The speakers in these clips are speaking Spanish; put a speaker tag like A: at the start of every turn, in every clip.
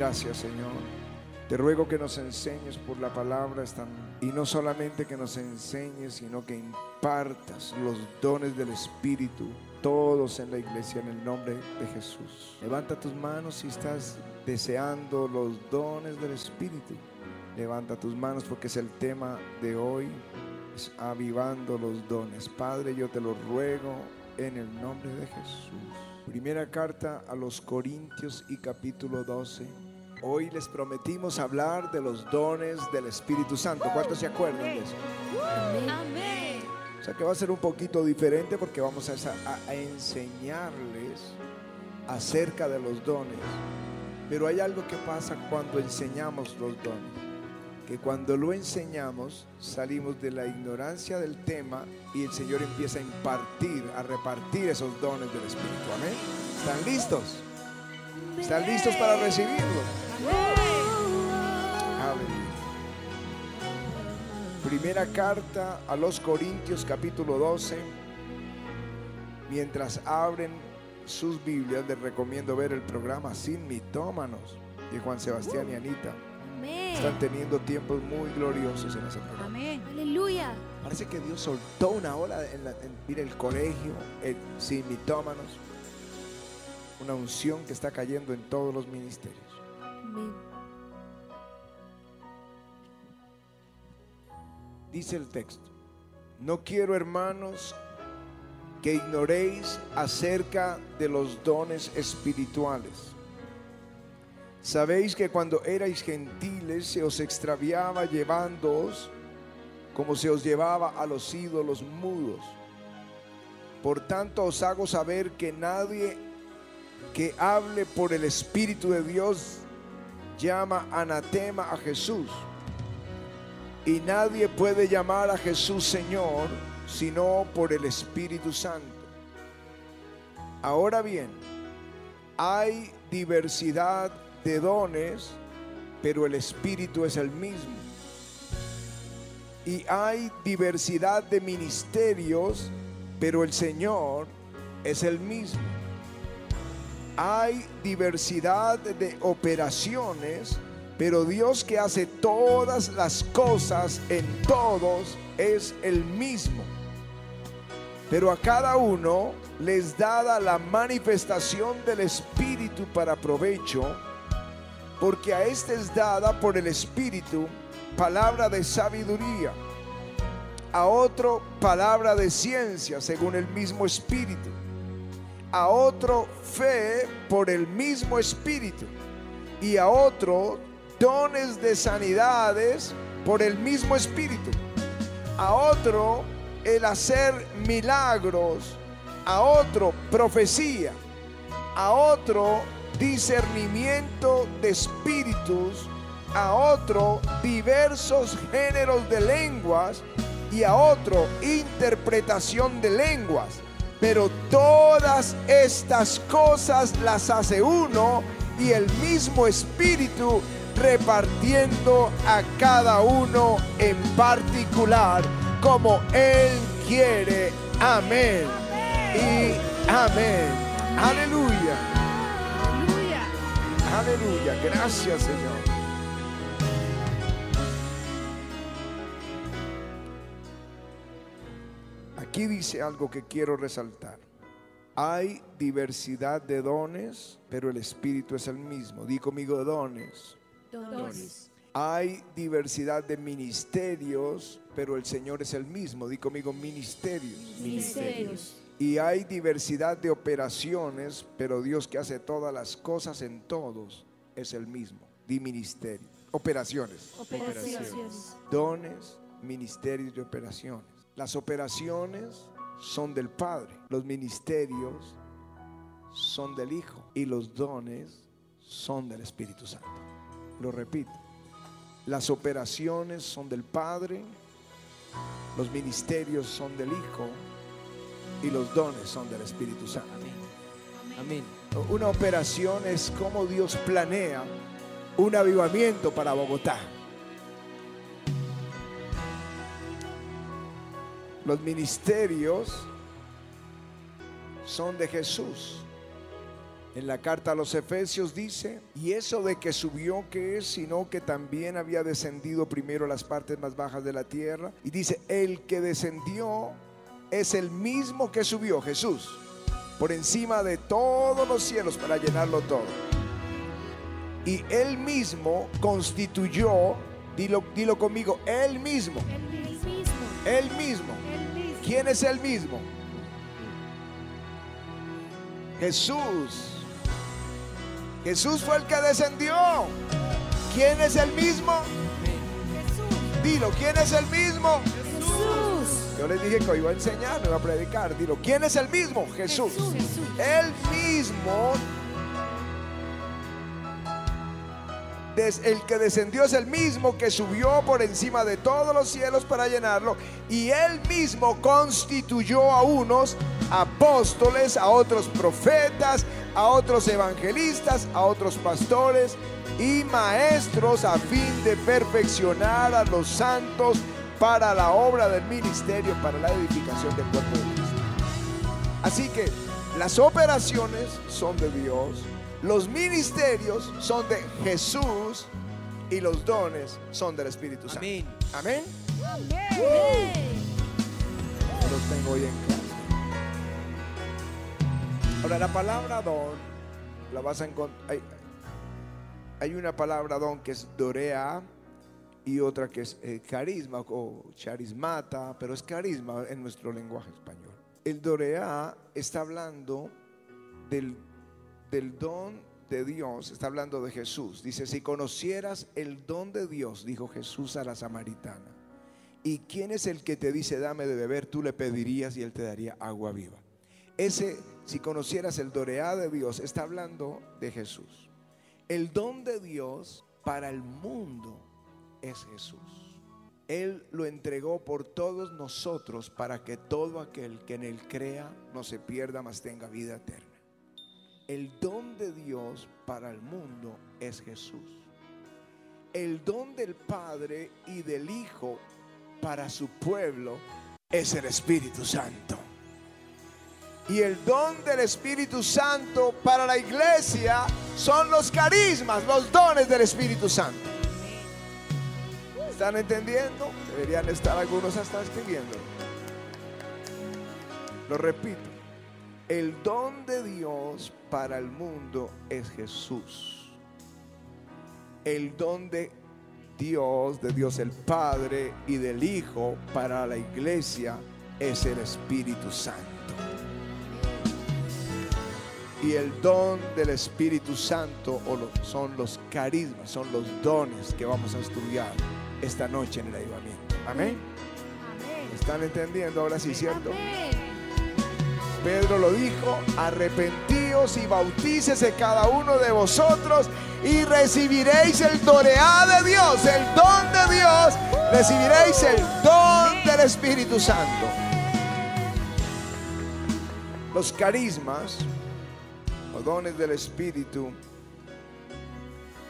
A: Gracias, Señor. Te ruego que nos enseñes por la palabra y no solamente que nos enseñes, sino que impartas los dones del Espíritu, todos en la iglesia, en el nombre de Jesús. Levanta tus manos si estás deseando los dones del Espíritu. Levanta tus manos porque es el tema de hoy, avivando los dones. Padre, yo te lo ruego en el nombre de Jesús. Primera carta a los Corintios y capítulo 12. Hoy les prometimos hablar de los dones del Espíritu Santo. ¿Cuántos se acuerdan de eso? Amén. O sea que va a ser un poquito diferente porque vamos a, a enseñarles acerca de los dones. Pero hay algo que pasa cuando enseñamos los dones que cuando lo enseñamos salimos de la ignorancia del tema y el Señor empieza a impartir, a repartir esos dones del Espíritu. Amén. ¿Están listos? ¿Están listos para recibirlo? Primera carta a los Corintios capítulo 12. Mientras abren sus Biblias, les recomiendo ver el programa Sin Mitómanos de Juan Sebastián y Anita. Están teniendo tiempos muy gloriosos en ese programa.
B: Amén. Aleluya.
A: Parece que Dios soltó una ola en, el colegio, en, sin mitómanos. Una unción que está cayendo en todos los ministerios. Amén. Dice el texto, no quiero hermanos que ignoréis acerca de los dones espirituales Sabéis que cuando erais gentiles se os extraviaba llevándoos como se os llevaba a los ídolos mudos. Por tanto os hago saber que nadie que hable por el Espíritu de Dios llama anatema a Jesús. Y nadie puede llamar a Jesús Señor sino por el Espíritu Santo. Ahora bien, hay diversidad de dones, pero el Espíritu es el mismo. Y hay diversidad de ministerios, pero el Señor es el mismo. Hay diversidad de operaciones, pero Dios que hace todas las cosas en todos es el mismo. Pero a cada uno les dada la manifestación del Espíritu para provecho porque a éste es dada por el Espíritu palabra de sabiduría, a otro palabra de ciencia según el mismo Espíritu, a otro fe por el mismo Espíritu y a otro dones de sanidades por el mismo Espíritu, a otro el hacer milagros, a otro profecía, a otro discernimiento de espíritus, a otro diversos géneros de lenguas y a otro interpretación de lenguas. Pero todas estas cosas las hace uno y el mismo espíritu repartiendo a cada uno en particular como Él quiere. Amén. Y amén. Aleluya. Aleluya, gracias Señor. Aquí dice algo que quiero resaltar. Hay diversidad de dones, pero el Espíritu es el mismo. Di conmigo dones. Dones. Hay diversidad de ministerios, pero el Señor es el mismo. Di conmigo ministerios. Ministerios. Y hay diversidad de operaciones, pero Dios que hace todas las cosas en todos es el mismo. Di ministerio. Operaciones. Operaciones. Dones, ministerios y operaciones. Las operaciones son del Padre. Los ministerios son del Hijo. Y los dones son del Espíritu Santo. Lo repito. Las operaciones son del Padre. Los ministerios son del Hijo y los dones son del Espíritu Santo. Amén. Una operación es como Dios planea un avivamiento para Bogotá. Los ministerios son de Jesús. En la carta a los Efesios dice, y eso de que subió que es, sino que también había descendido primero a las partes más bajas de la tierra. Y dice, el que descendió es el mismo que subió, Jesús, por encima de todos los cielos para llenarlo todo. Y él mismo constituyó, dilo, dilo conmigo, él mismo,
B: Él mismo.
A: él.
B: Él.
A: ¿Quién es el mismo? Jesús. Jesús fue el que descendió. ¿Quién es el mismo?
B: Jesús.
A: Dilo, ¿quién es el mismo?
B: Jesús.
A: Yo les dije que iba a enseñar, no iba a predicar. Dilo, ¿quién es el mismo? Jesús.
B: Jesús.
A: Él mismo, el que descendió es el mismo que subió por encima de todos los cielos para llenarlo. Y él mismo constituyó a unos apóstoles, a otros profetas, a otros evangelistas, a otros pastores y maestros a fin de perfeccionar a los santos para la obra del ministerio, para la edificación del cuerpo de Cristo. Así que las operaciones son de Dios, los ministerios son de Jesús y los dones son del Espíritu Santo.
C: Amén.
A: Amén.
B: Amén.
A: Yo los tengo hoy en clase. Ahora, la palabra don la vas a encontrar. Hay, hay una palabra don que es dorea y otra que es eh, carisma o charismata, pero es carisma en nuestro lenguaje español. El dorea está hablando del, del don de Dios, está hablando de Jesús. Dice, si conocieras el don de Dios, dijo Jesús a la samaritana, ¿y quién es el que te dice, dame de beber? Tú le pedirías y él te daría agua viva. Ese, si conocieras el doreá de Dios, está hablando de Jesús. El don de Dios para el mundo es Jesús. Él lo entregó por todos nosotros para que todo aquel que en Él crea no se pierda, mas tenga vida eterna. El don de Dios para el mundo es Jesús. El don del Padre y del Hijo para su pueblo es el Espíritu Santo. Y el don del Espíritu Santo para la iglesia son los carismas, los dones del Espíritu Santo. ¿Están entendiendo? Deberían estar algunos hasta escribiendo. Lo repito. El don de Dios para el mundo es Jesús. El don de Dios, de Dios el Padre y del Hijo para la iglesia es el Espíritu Santo. Y el don del Espíritu Santo o lo- son los carismas, son los dones que vamos a estudiar esta noche en el avivamiento. Amén.
B: Amén.
A: ¿Están entendiendo ahora sí, cierto?
B: Amén.
A: Pedro lo dijo, arrepentíos y bautícese cada uno de vosotros y recibiréis el doreá de Dios, el don de Dios, recibiréis el don del Espíritu Santo. Los carismas o dones del Espíritu,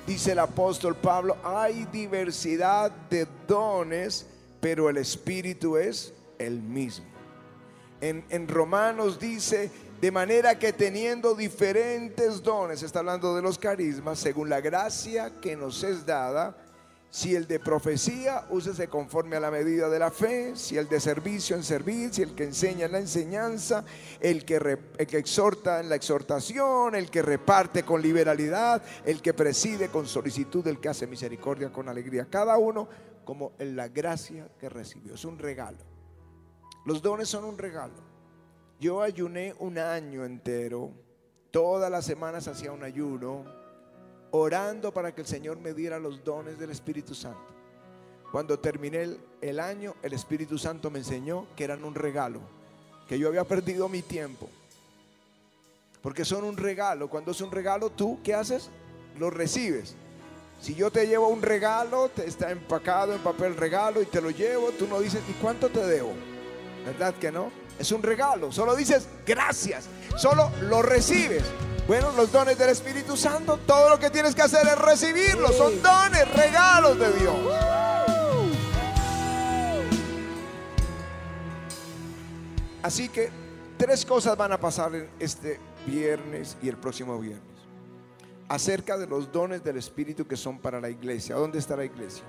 A: dice el apóstol Pablo, hay diversidad de dones, pero el Espíritu es el mismo. En, Romanos dice, de manera que teniendo diferentes dones, está hablando de los carismas, según la gracia que nos es dada, si el de profecía, úsese conforme a la medida de la fe, si el de servicio en servir, si el que enseña en la enseñanza, el que, el que exhorta en la exhortación, el que reparte con liberalidad, el que preside con solicitud, el que hace misericordia con alegría. Cada uno como en la gracia que recibió. Es un regalo. Los dones son un regalo. Yo ayuné un año entero, todas las semanas hacía un ayuno, orando para que el Señor me diera los dones del Espíritu Santo. Cuando terminé el, año, el Espíritu Santo me enseñó que eran un regalo, que yo había perdido mi tiempo. Porque son un regalo. Cuando es un regalo, tú, ¿qué haces? Lo recibes. Si yo te llevo un regalo, te está empacado en papel regalo y te lo llevo, tú no dices, ¿y cuánto te debo? ¿Verdad que no? Es un regalo. Solo dices gracias. Solo lo recibes. Bueno, los dones del Espíritu Santo, todo lo que tienes que hacer es recibirlos. Son dones, regalos de Dios. Así que tres cosas van a pasar en este viernes y el próximo viernes. Acerca de los dones del Espíritu que son para la iglesia. ¿Dónde está la iglesia?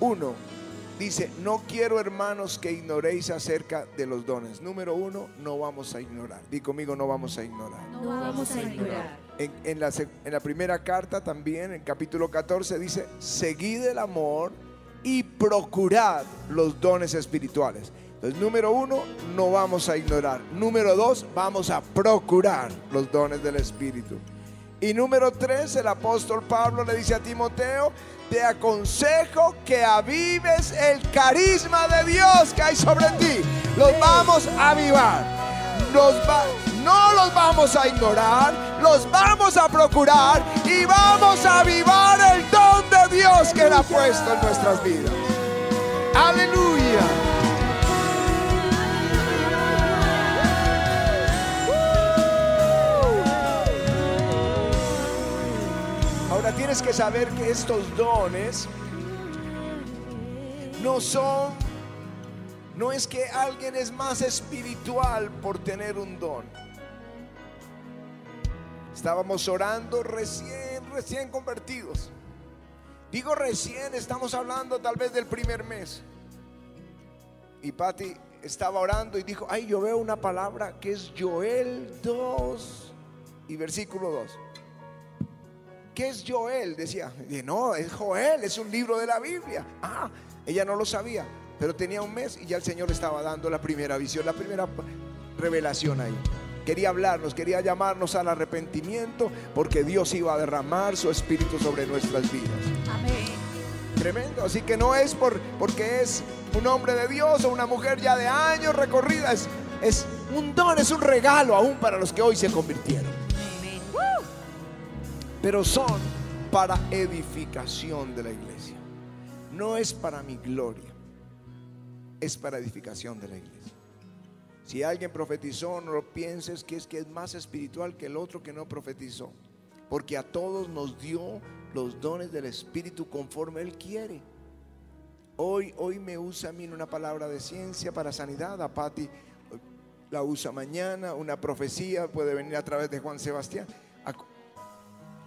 A: Uno, dice, no quiero hermanos que ignoréis acerca de los dones. Número uno, no vamos a ignorar. Di conmigo, no vamos a ignorar.
B: No vamos a ignorar.
A: En, en la, en la primera carta también, en capítulo 14, dice, seguid el amor y procurad los dones espirituales. Entonces, número uno, no vamos a ignorar. Número dos, vamos a procurar los dones del Espíritu. Y número tres, el apóstol Pablo le dice a Timoteo, te aconsejo que avives el carisma de Dios que hay sobre ti. Los vamos a avivar. Los va- no los vamos a ignorar, los vamos a procurar y vamos a avivar el don de Dios que Él ha puesto en nuestras vidas. Aleluya. Que saber que estos dones no son, no es que alguien es más espiritual por tener un don. Estábamos orando recién, recién convertidos. Digo recién, estamos hablando tal vez del primer mes. Y Patti estaba orando y dijo, ay, yo veo una palabra que es Joel 2 y versículo 2. ¿Qué es Joel? Decía, y no, es Joel, es un libro de la Biblia. Ah, ella no lo sabía, pero tenía un mes y ya el Señor le estaba dando la primera visión, la primera revelación ahí. Quería hablarnos, quería llamarnos al arrepentimiento porque Dios iba a derramar su espíritu sobre nuestras vidas.
B: Amén.
A: Tremendo, así que no es por, porque es un hombre de Dios o una mujer ya de años recorrida, es, es un don, es un regalo aún para los que hoy se convirtieron pero son para edificación de la iglesia. No es para mi gloria, es para edificación de la iglesia. Si alguien profetizó, no lo pienses que es que es más espiritual que el otro que no profetizó, porque a todos nos dio los dones del Espíritu conforme Él quiere. Hoy, hoy me usa a mí una palabra de ciencia para sanidad, a Patti la usa mañana, una profecía puede venir a través de Juan Sebastián.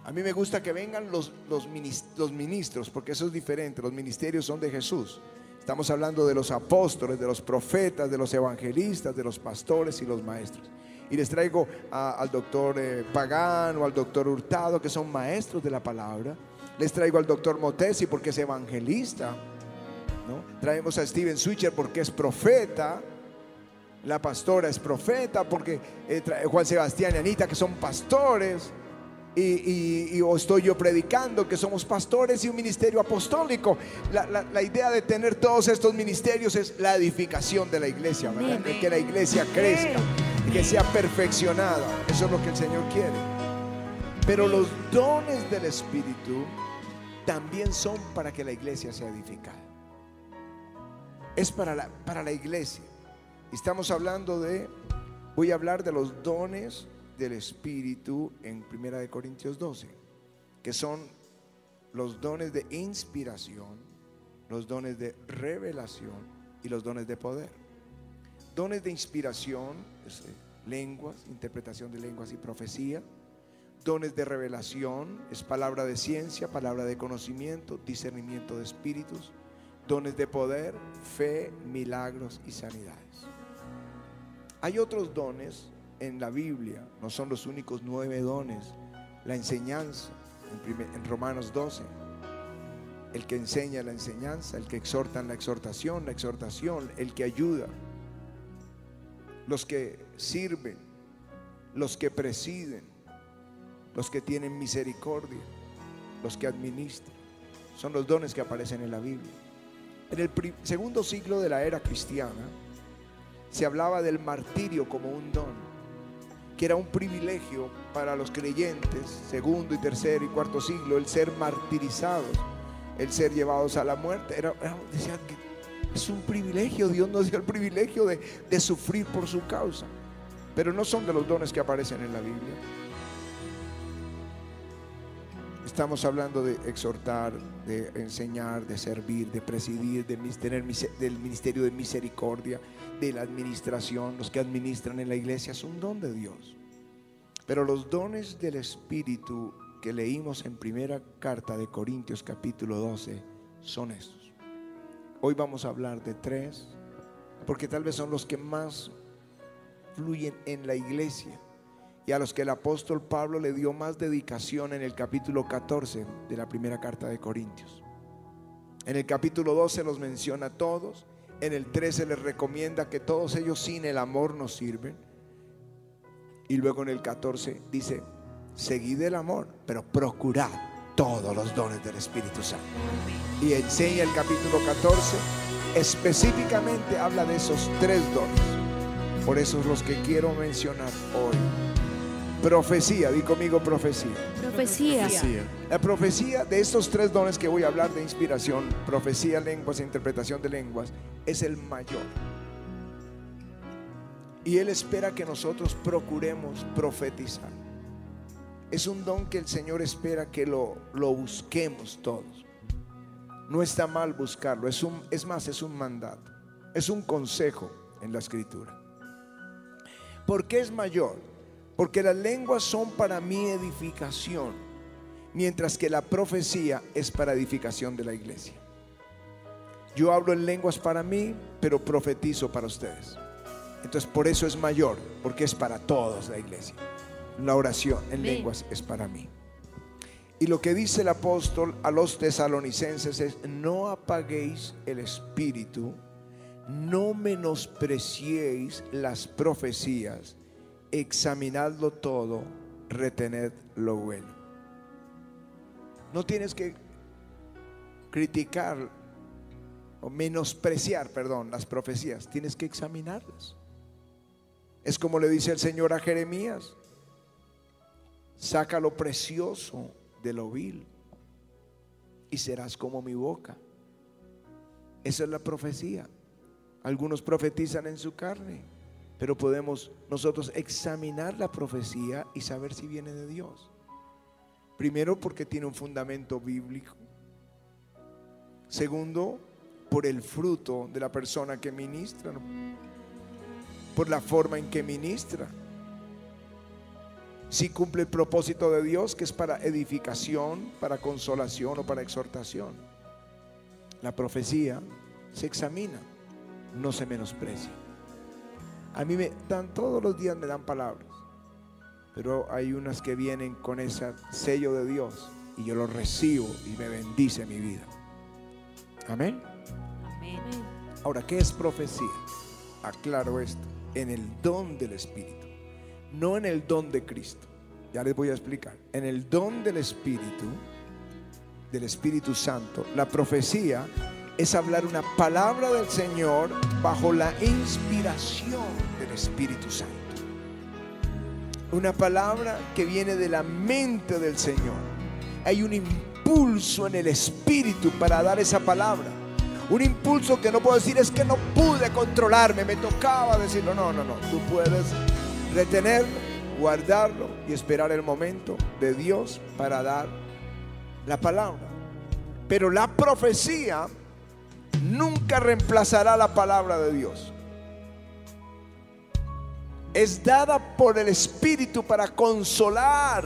A: A- mí me gusta que vengan los, los, minis- los ministros, porque eso es diferente. Los ministerios son de Jesús. Estamos hablando de los apóstoles, de los profetas, de los evangelistas, de los pastores y los maestros. Y les traigo al doctor eh, Pagán o al doctor Hurtado, que son maestros de la palabra. Les traigo al doctor Motesi, porque es evangelista. ¿no? Traemos a Steven Switcher, porque es profeta. La pastora es profeta, porque eh, Juan Sebastián y Anita, que son pastores y, y- y- o estoy yo predicando que somos pastores y un ministerio apostólico. La, la- la idea de tener todos estos ministerios es la edificación de la iglesia, ¿verdad? De que la iglesia crezca y que sea perfeccionada. Eso es lo que el Señor quiere. Pero los dones del Espíritu también son para que la iglesia sea edificada. Es para la, para la iglesia. Estamos hablando de, voy a hablar de los dones del Espíritu en 1 de Corintios 12, que son los dones de inspiración, los dones de revelación y los dones de poder. Dones de inspiración, es, eh, lenguas, interpretación de lenguas y profecía. Dones de revelación es palabra de ciencia, palabra de conocimiento, discernimiento de espíritus. Dones de poder, fe, milagros y sanidades. Hay otros dones en la Biblia, no son los únicos nueve dones. La enseñanza, en, Romanos 12. El que enseña la enseñanza, el que exhorta en la exhortación, la exhortación, el que ayuda. Los que sirven, los que presiden, los que tienen misericordia, los que administran. Son los dones que aparecen en la Biblia. En el segundo siglo de la era cristiana se hablaba del martirio como un don, que era un privilegio para los creyentes, segundo y tercero y cuarto siglo, el ser martirizados, el ser llevados a la muerte. Era, decían que es un privilegio, Dios nos dio el privilegio de, de sufrir por su causa, pero no son de los dones que aparecen en la Biblia. Estamos hablando de exhortar, de enseñar, de servir, de presidir, de tener del ministerio de misericordia, de la administración. Los que administran en la iglesia es un don de Dios. Pero los dones del Espíritu que leímos en primera carta de Corintios capítulo 12 son estos. Hoy vamos a hablar de tres, porque tal vez son los que más fluyen en la iglesia y a los que el apóstol Pablo le dio más dedicación en el capítulo 14 de la primera carta de Corintios. En el capítulo 12 los menciona a todos, en el 13 les recomienda que todos ellos sin el amor no sirven. Y luego en el 14 dice, seguid el amor, pero procurad todos los dones del Espíritu Santo. Y enseña el capítulo 14, específicamente habla de esos tres dones. Por eso es los que quiero mencionar hoy. Profecía, di conmigo profecía.
B: Profecía.
A: La profecía de estos tres dones que voy a hablar de inspiración, profecía, lenguas e interpretación de lenguas, es el mayor. Y Él espera que nosotros procuremos profetizar. Es un don que el Señor espera que lo, lo busquemos todos. No está mal buscarlo, es, un, es más, es un mandato, es un consejo en la escritura. ¿Por qué es mayor? Porque las lenguas son para mi edificación, mientras que la profecía es para edificación de la iglesia. Yo hablo en lenguas para mí, pero profetizo para ustedes. Entonces por eso es mayor, porque es para todos la iglesia. La oración en lenguas es para mí. Y lo que dice el apóstol a los tesalonicenses es, no apaguéis el espíritu, no menospreciéis las profecías, examinadlo todo, retened lo bueno. No tienes que criticar o menospreciar, perdón, las profecías, tienes que examinarlas. Es como le dice el Señor a Jeremías, saca lo precioso de lo vil y serás como mi boca. Esa es la profecía. Algunos profetizan en su carne, pero podemos nosotros examinar la profecía y saber si viene de Dios. Primero porque tiene un fundamento bíblico. Segundo, por el fruto de la persona que ministra, por la forma en que ministra. Si cumple el propósito de Dios, que es para edificación, para consolación o para exhortación. La profecía se examina, no se menosprecia. A mí me dan todos los días me dan palabras, pero hay unas que vienen con ese sello de Dios y yo lo recibo y me bendice mi vida. Amén.
B: Amén.
A: Ahora, ¿qué es profecía? Aclaro esto, en el don del Espíritu, no en el don de Cristo. Ya les voy a explicar. En el don del Espíritu, del Espíritu Santo, la profecía es hablar una palabra del Señor bajo la inspiración del Espíritu Santo. Una palabra que viene de la mente del Señor. Hay un impulso en el Espíritu para dar esa palabra. Un impulso que no puedo decir es que no pude controlarme, me tocaba decirlo. No, no, no. Tú puedes retenerlo, guardarlo y esperar el momento de Dios para dar la palabra. Pero la profecía nunca reemplazará la palabra de Dios. Es dada por el Espíritu para consolar.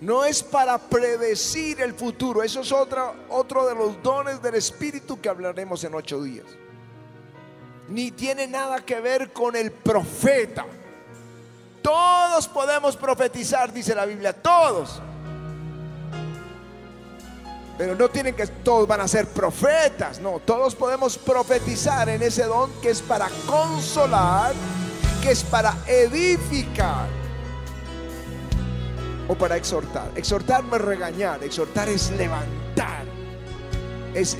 A: No es para predecir el futuro. Eso es otra, otro de los dones del Espíritu que hablaremos en ocho días. Ni tiene nada que ver con el profeta. Todos podemos profetizar, dice la Biblia, todos. Pero no tienen que todos van a ser profetas, no, todos podemos profetizar en ese don que es para consolar, que es para edificar o para exhortar. Exhortar no es regañar, exhortar es levantar, es,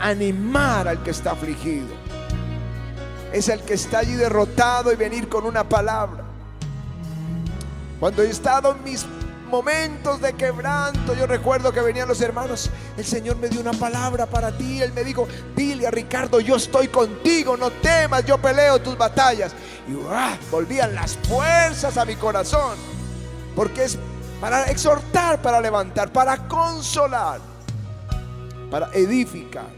A: animar al que está afligido, es el que está allí derrotado y venir con una palabra. Cuando he estado en mis momentos de quebranto, yo recuerdo que venían los hermanos, el Señor me dio una palabra para ti, Él me dijo, dile a Ricardo, yo estoy contigo, no temas, yo peleo tus batallas. Y ¡ah! volvían las fuerzas a mi corazón, porque es para exhortar, para levantar, para consolar, para edificar.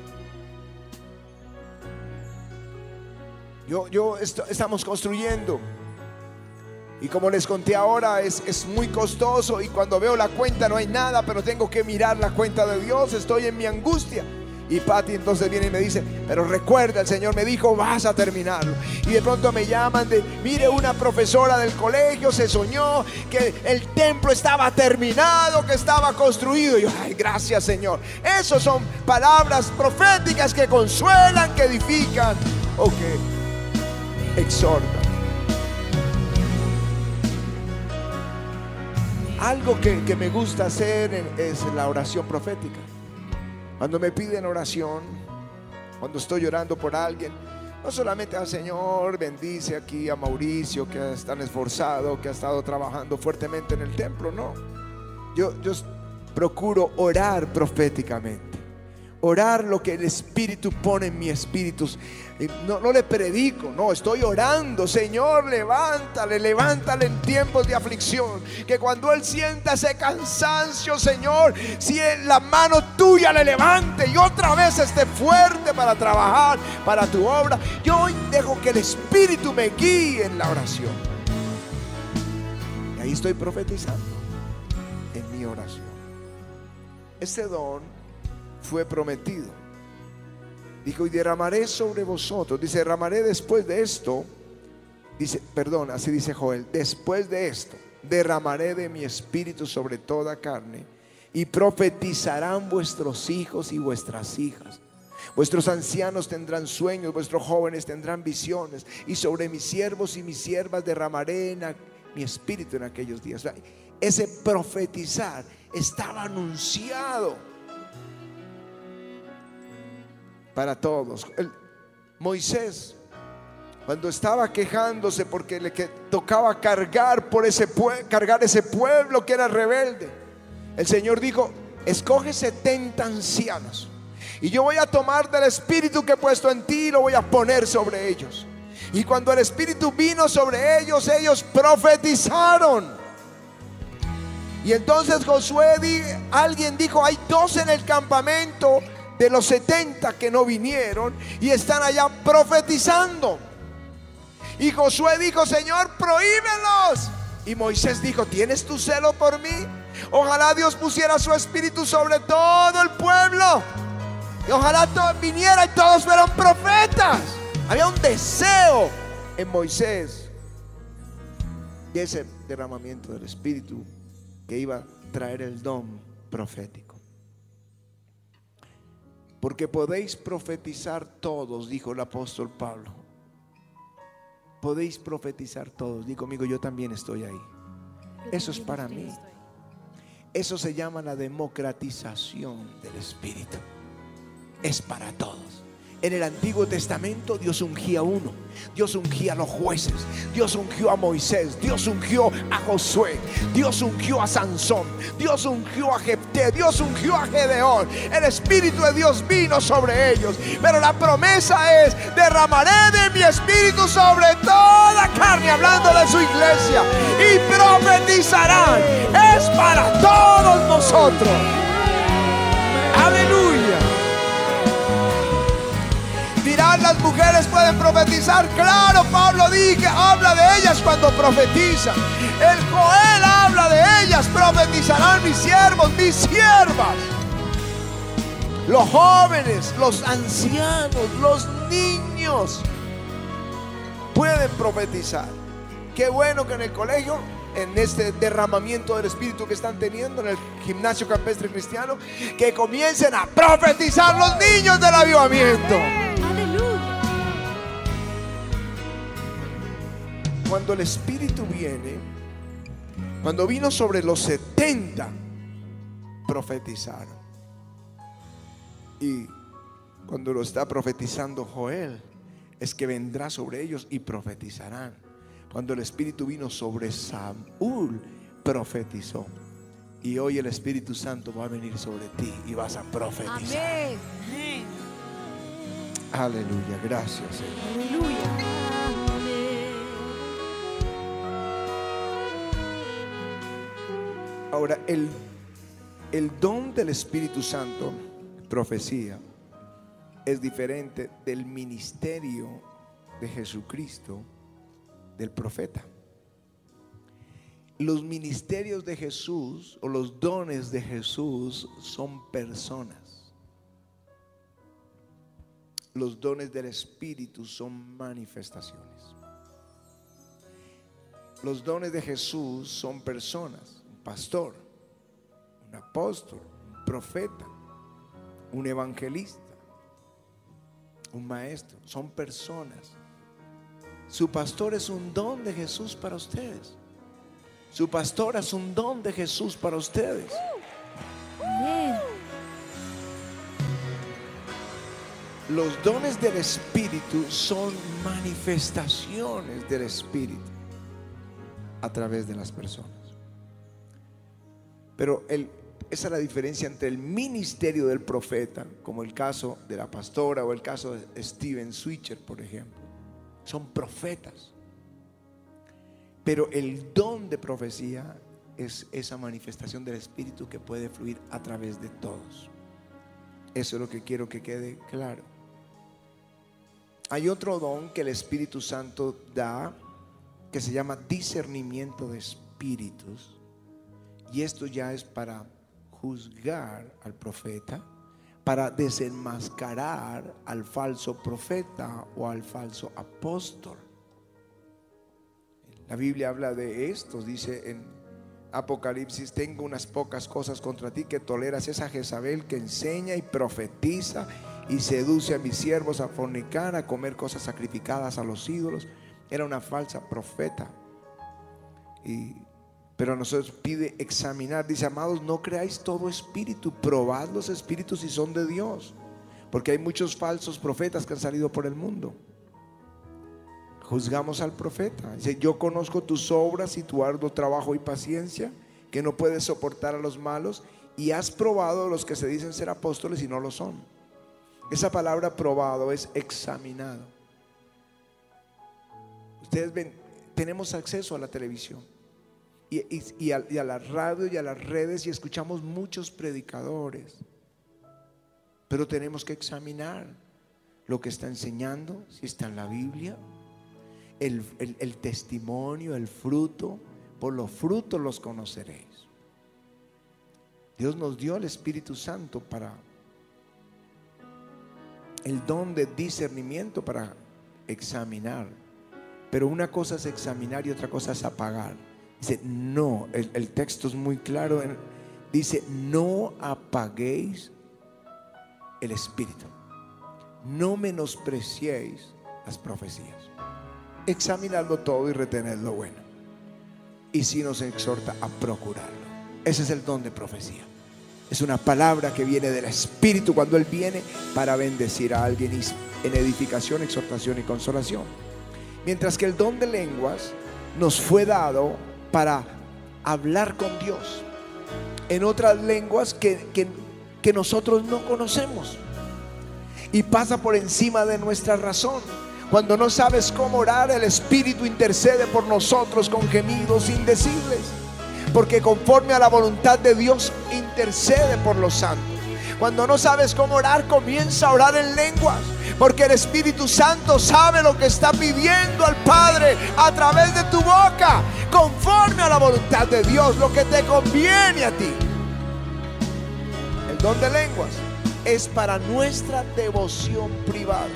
A: Yo, yo estamos construyendo. Y como les conté ahora, es, es muy costoso y cuando veo la cuenta no hay nada, pero tengo que mirar la cuenta de Dios, estoy en mi angustia. Y Patti entonces viene y me dice, pero recuerda, el Señor me dijo, vas a terminarlo. Y de pronto me llaman de, mire, una profesora del colegio se soñó que el templo estaba terminado, que estaba construido. Y yo, ay, gracias Señor. Esas son palabras proféticas que consuelan, que edifican o que exhortan. Algo que, que me gusta hacer es la oración profética. Cuando me piden oración, cuando estoy orando por alguien, no solamente al Señor bendice aquí a Mauricio que es tan esforzado, que ha estado trabajando fuertemente en el templo, no. Yo, yo procuro orar proféticamente. Orar lo que el Espíritu pone en mi espíritu. No, no le predico, no, estoy orando. Señor, levántale, levántale en tiempos de aflicción. Que cuando Él sienta ese cansancio, Señor, si en la mano tuya le levante y otra vez esté fuerte para trabajar, para tu obra. Yo hoy dejo que el Espíritu me guíe en la oración. Y ahí estoy profetizando en mi oración. Este don fue prometido. Dijo, y derramaré sobre vosotros. Dice, derramaré después de esto. Dice, perdón, así dice Joel. Después de esto, derramaré de mi espíritu sobre toda carne. Y profetizarán vuestros hijos y vuestras hijas. Vuestros ancianos tendrán sueños, vuestros jóvenes tendrán visiones. Y sobre mis siervos y mis siervas derramaré en mi espíritu en aquellos días. Ese profetizar estaba anunciado para todos. El- Moisés, cuando estaba quejándose porque le que tocaba cargar por ese cargar ese pueblo que era rebelde, el Señor dijo: Escoge 70 ancianos y yo voy a tomar del espíritu que he puesto en ti y lo voy a poner sobre ellos. Y cuando el espíritu vino sobre ellos, ellos profetizaron. Y entonces Josué, di- alguien dijo, hay dos en el campamento de los 70 que no vinieron y están allá profetizando. Y Josué dijo, Señor, prohíbelos. Y Moisés dijo, ¿tienes tu celo por mí? Ojalá Dios pusiera su espíritu sobre todo el pueblo. Y ojalá todo viniera y todos fueran profetas. Había un deseo en Moisés de ese derramamiento del espíritu que iba a traer el don profético. Porque podéis profetizar todos, dijo el apóstol Pablo. Podéis profetizar todos. Digo conmigo, yo también estoy ahí. Eso es para mí. Eso se llama la democratización del Espíritu. Es para todos. En el Antiguo Testamento Dios ungía a uno. Dios ungía a los jueces. Dios ungió a Moisés. Dios ungió a Josué. Dios ungió a Sansón. Dios ungió a Jepté. Dios ungió a Gedeón. El Espíritu de Dios vino sobre ellos. Pero la promesa es, derramaré de mi Espíritu sobre toda carne, hablando de su iglesia. Y profetizarán. Es para todos nosotros. Las mujeres pueden profetizar. Claro, Pablo dije, habla de ellas cuando profetizan. El Joel habla de ellas. Profetizarán mis siervos, mis siervas. Los jóvenes, los ancianos, los niños pueden profetizar. Qué bueno que en el colegio, en este derramamiento del Espíritu que están teniendo en el gimnasio campestre cristiano, que comiencen a profetizar los niños del avivamiento. Cuando el Espíritu viene, cuando vino sobre los 70, profetizaron. Y cuando lo está profetizando Joel, es que vendrá sobre ellos y profetizarán. Cuando el Espíritu vino sobre Saúl, profetizó. Y hoy el Espíritu Santo va a venir sobre ti y vas a profetizar.
B: Amén.
A: Aleluya, gracias Señor.
B: Aleluya.
A: Ahora, el, el don del Espíritu Santo, profecía, es diferente del ministerio de Jesucristo, del profeta. Los ministerios de Jesús o los dones de Jesús son personas. Los dones del Espíritu son manifestaciones. Los dones de Jesús son personas, pastor, un apóstol, un profeta, un evangelista, un maestro, son personas. Su pastor es un don de Jesús para ustedes. Su pastor es un don de Jesús para ustedes. Los dones del Espíritu son manifestaciones del Espíritu a través de las personas. Pero esa es la diferencia entre el ministerio del profeta, como el caso de la pastora o el caso de Steven Switcher, por ejemplo. Son profetas. Pero el don de profecía es esa manifestación del Espíritu que puede fluir a través de todos. Eso es lo que quiero que quede claro. Hay otro don que el Espíritu Santo da que se llama discernimiento de espíritus. Y esto ya es para juzgar al profeta, para desenmascarar al falso profeta o al falso apóstol. La Biblia habla de esto, dice en Apocalipsis, tengo unas pocas cosas contra ti que toleras esa Jezabel que enseña y profetiza y seduce a mis siervos a fornicar, a comer cosas sacrificadas a los ídolos. Era una falsa profeta. Y, pero a nosotros pide examinar, dice, amados, no creáis todo espíritu, probad los espíritus si son de Dios, porque hay muchos falsos profetas que han salido por el mundo. Juzgamos al profeta. Dice, yo conozco tus obras y tu arduo trabajo y paciencia, que no puedes soportar a los malos, y has probado a los que se dicen ser apóstoles y no lo son. Esa palabra probado es examinado. Ustedes ven, tenemos acceso a la televisión y, a, la radio y a las redes y escuchamos muchos predicadores. Pero tenemos que examinar lo que está enseñando, si está en la Biblia, el, el- el testimonio, el fruto. Por los frutos los conoceréis. Dios nos dio el Espíritu Santo para el don de discernimiento para examinar. Pero una cosa es examinar y otra cosa es apagar. Dice, no, el, el texto es muy claro. dice, no apaguéis el espíritu. No menospreciéis las profecías. Examinarlo todo y retener lo bueno. Y si nos exhorta a procurarlo. Ese es el don de profecía. Es una palabra que viene del Espíritu cuando Él viene para bendecir a alguien en edificación, exhortación y consolación. Mientras que el don de lenguas nos fue dado para hablar con Dios en otras lenguas que, que- que nosotros no conocemos. Y pasa por encima de nuestra razón. Cuando no sabes cómo orar, el Espíritu intercede por nosotros con gemidos indecibles. Porque conforme a la voluntad de Dios intercede por los santos. Cuando no sabes cómo orar, comienza a orar en lenguas. Porque el Espíritu Santo sabe lo que está pidiendo al Padre a través de tu boca. Conforme a la voluntad de Dios, lo que te conviene a ti. El don de lenguas es para nuestra devoción privada.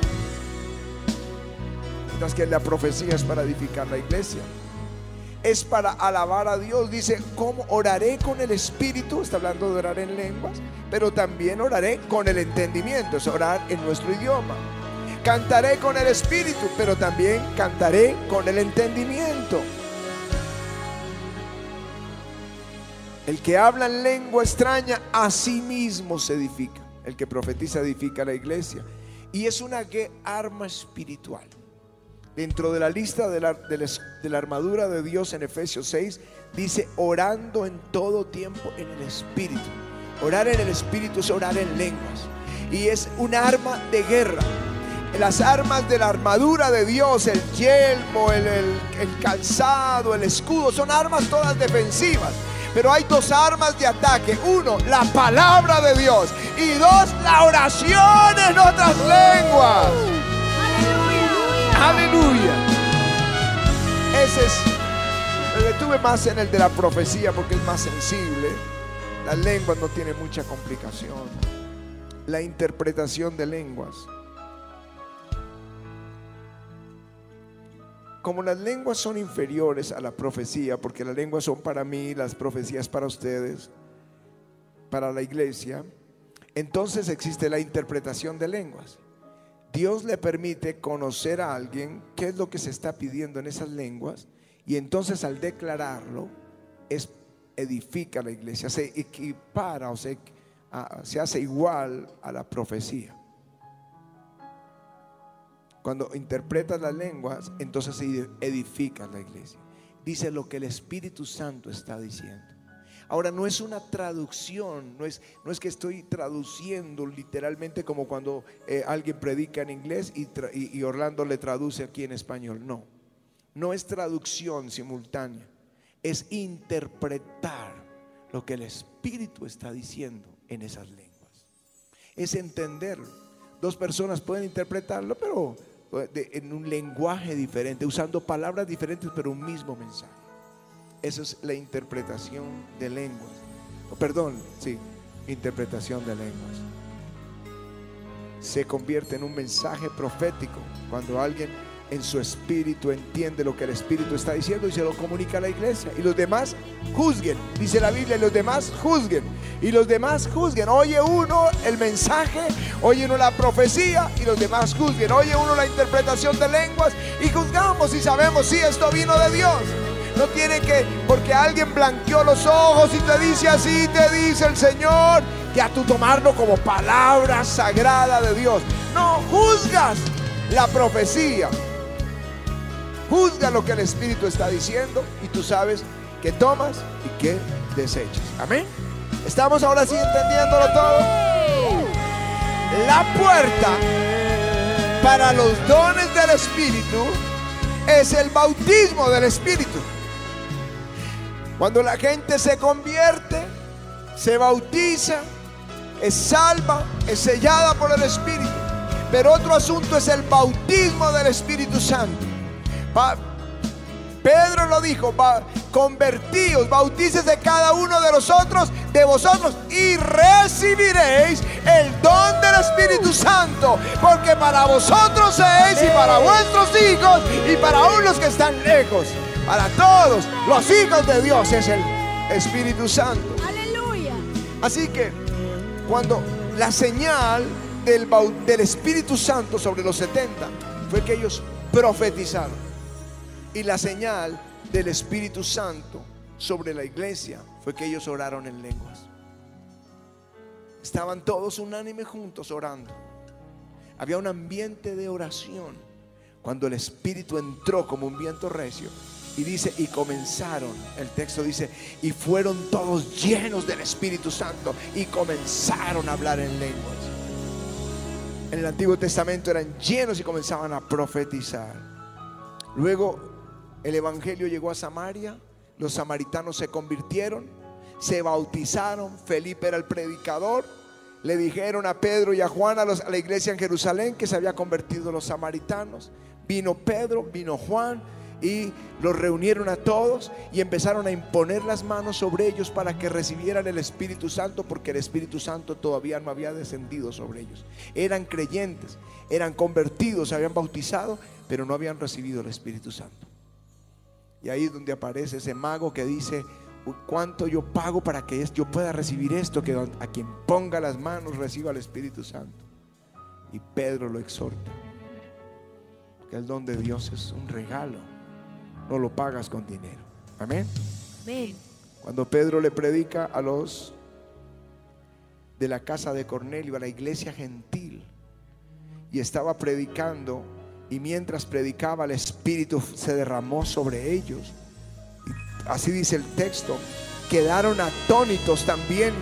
A: Mientras que la profecía es para edificar la iglesia. Es para alabar a Dios. Dice, ¿cómo oraré con el Espíritu? Está hablando de orar en lenguas. Pero también oraré con el entendimiento. Es orar en nuestro idioma. Cantaré con el Espíritu, pero también cantaré con el entendimiento. El que habla en lengua extraña a sí mismo se edifica. El que profetiza edifica la iglesia. Y es una arma espiritual. Dentro de la lista de la, de la de la armadura de Dios en Efesios 6, dice orando en todo tiempo en el Espíritu. Orar en el Espíritu es orar en lenguas. Y es un arma de guerra. Las armas de la armadura de Dios, el yelmo, el, el- el calzado, el escudo, son armas todas defensivas. Pero hay dos armas de ataque. Uno, la palabra de Dios. Y dos, la oración en otras lenguas. Aleluya. Ese es. Me detuve más en el de la profecía porque es más sensible. La lengua no tiene mucha complicación. La interpretación de lenguas. Como las lenguas son inferiores a la profecía, porque las lenguas son para mí, las profecías para ustedes, para la iglesia, entonces existe la interpretación de lenguas. Dios le permite conocer a alguien qué es lo que se está pidiendo en esas lenguas y entonces al declararlo es, edifica la iglesia, se equipara o se, se hace igual a la profecía. Cuando interpretas las lenguas, entonces se edifica la iglesia. Dice lo que el Espíritu Santo está diciendo. Ahora no es una traducción, no es, no es que estoy traduciendo literalmente como cuando eh, alguien predica en inglés y, Orlando le traduce aquí en español. No, no es traducción simultánea, es interpretar lo que el Espíritu está diciendo en esas lenguas. Es entenderlo. Dos personas pueden interpretarlo, pero en un lenguaje diferente, usando palabras diferentes, pero un mismo mensaje. Esa es la interpretación de lenguas. perdón, sí, interpretación de lenguas. Se convierte en un mensaje profético cuando alguien en su espíritu entiende lo que el espíritu está diciendo y se lo comunica a la iglesia. Y los demás juzguen, dice la Biblia, y los demás juzguen. Y los demás juzguen. Oye uno el mensaje, oye uno la profecía y los demás juzguen. Oye uno la interpretación de lenguas y juzgamos y sabemos si esto vino de Dios. No tiene que, porque alguien blanqueó los ojos y te dice así, te dice el Señor, que a tu tomarlo como palabra sagrada de Dios. No, juzgas la profecía. Juzga lo que el Espíritu está diciendo y tú sabes que tomas y que desechas. Amén. ¿Estamos ahora sí entendiéndolo todo? La puerta para los dones del Espíritu es el bautismo del Espíritu. Cuando la gente se convierte, se bautiza, es salva, es sellada por el Espíritu. Pero otro asunto es el bautismo del Espíritu Santo. Pedro lo dijo, convertíos, de cada uno de nosotros, de vosotros, y recibiréis el don del Espíritu Santo, porque para vosotros es y para vuestros hijos y para aún los que están lejos para todos los hijos de Dios es el Espíritu Santo. Aleluya. Así que cuando la señal del, del Espíritu Santo sobre los 70 fue que ellos profetizaron. Y la señal del Espíritu Santo sobre la iglesia fue que ellos oraron en lenguas. Estaban todos unánime juntos orando. Había un ambiente de oración. Cuando el Espíritu entró como un viento recio, y dice, y comenzaron, el texto dice, y fueron todos llenos del Espíritu Santo y comenzaron a hablar en lenguas. En el Antiguo Testamento eran llenos y comenzaban a profetizar. Luego el Evangelio llegó a Samaria, los samaritanos se convirtieron, se bautizaron, Felipe era el predicador, le dijeron a Pedro y a Juan, a, la iglesia en Jerusalén, que se había convertido los samaritanos. Vino Pedro, vino Juan, y los reunieron a todos y empezaron a imponer las manos sobre ellos para que recibieran el Espíritu Santo porque el Espíritu Santo todavía no había descendido sobre ellos. Eran creyentes, eran convertidos, se habían bautizado, pero no habían recibido el Espíritu Santo. Y ahí es donde aparece ese mago que dice, ¿cuánto yo pago para que yo pueda recibir esto? Que a quien ponga las manos reciba el Espíritu Santo. Y Pedro lo exhorta, que el don de Dios es un regalo no lo pagas con dinero. Amén. Cuando Pedro le predica a los de la casa de Cornelio, a la iglesia gentil, y estaba predicando, y mientras predicaba el Espíritu se derramó sobre ellos. así dice el texto, quedaron atónitos también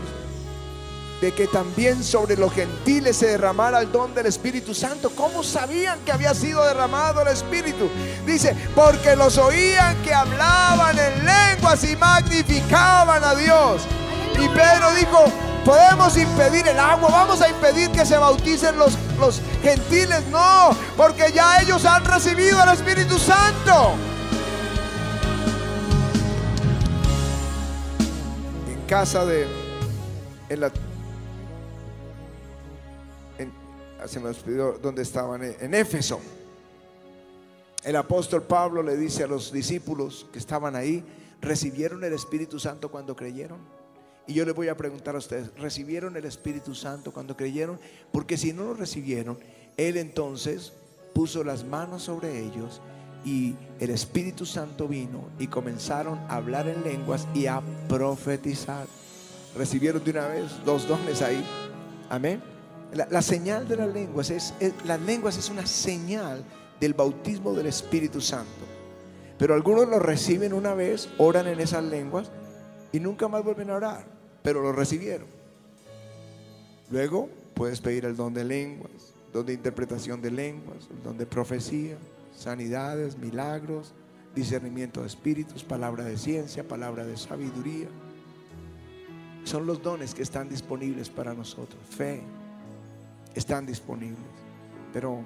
A: de que también sobre los gentiles se derramara el don del Espíritu Santo. ¿Cómo sabían que había sido derramado el Espíritu? Dice, porque los oían que hablaban en lenguas y magnificaban a Dios. Y Pedro dijo, podemos impedir el agua, vamos a impedir que se bauticen los, los gentiles. No, porque ya ellos han recibido el Espíritu Santo. En casa de, en la se me olvidó dónde estaban, en Éfeso. El apóstol Pablo le dice a los discípulos que estaban ahí, ¿recibieron el Espíritu Santo cuando creyeron? Y yo les voy a preguntar a ustedes, ¿recibieron el Espíritu Santo cuando creyeron? Porque si no lo recibieron, Él entonces puso las manos sobre ellos y el Espíritu Santo vino y comenzaron a hablar en lenguas y a profetizar. Recibieron de una vez dos dones ahí. Amén. La, señal de las lenguas es, las lenguas es una señal del bautismo del Espíritu Santo. Pero algunos lo reciben una vez, oran en esas lenguas y nunca más vuelven a orar, pero lo recibieron. Luego puedes pedir el don de lenguas, don de interpretación de lenguas, el don de profecía, sanidades, milagros, discernimiento de espíritus, palabra de ciencia, palabra de sabiduría. Son los dones que están disponibles para nosotros. Fe, están disponibles. Pero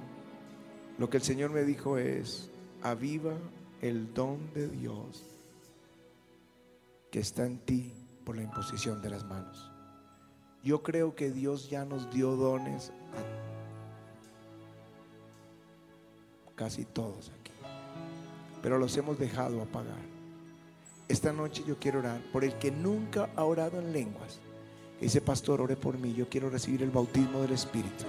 A: lo que el Señor me dijo es, aviva el don de Dios que está en ti por la imposición de las manos. Yo creo que Dios ya nos dio dones casi todos aquí, pero los hemos dejado apagar. Esta noche yo quiero orar por el que nunca ha orado en lenguas Dice, pastor, ore por mí, yo quiero recibir el bautismo del Espíritu.